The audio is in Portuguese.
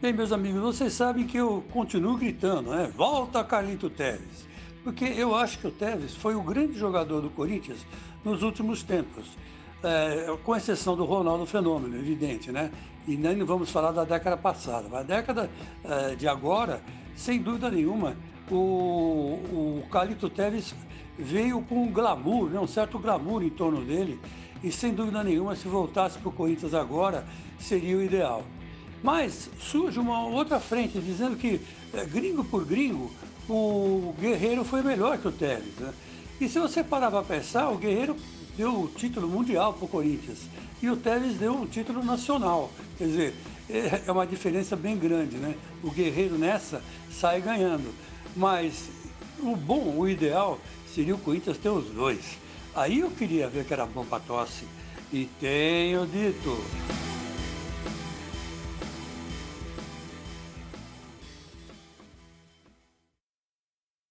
Bem, meus amigos, vocês sabem que eu continuo gritando, né? Volta Carlito Teves. Porque eu acho que o Teves foi o grande jogador do Corinthians nos últimos tempos. É, com exceção do Ronaldo Fenômeno, evidente, né? E nem vamos falar da década passada. Mas a década é, de agora, sem dúvida nenhuma, o, o Carlito Teves veio com um glamour, né? um certo glamour em torno dele. E sem dúvida nenhuma, se voltasse para o Corinthians agora, seria o ideal. Mas surge uma outra frente dizendo que, é, gringo por gringo, o Guerreiro foi melhor que o Tevez. Né? E se você parar para pensar, o Guerreiro deu o título mundial para o Corinthians e o Tevez deu um título nacional. Quer dizer, é, é uma diferença bem grande, né? O Guerreiro nessa sai ganhando. Mas o bom, o ideal, seria o Corinthians ter os dois. Aí eu queria ver que era bom para tosse. E tenho dito.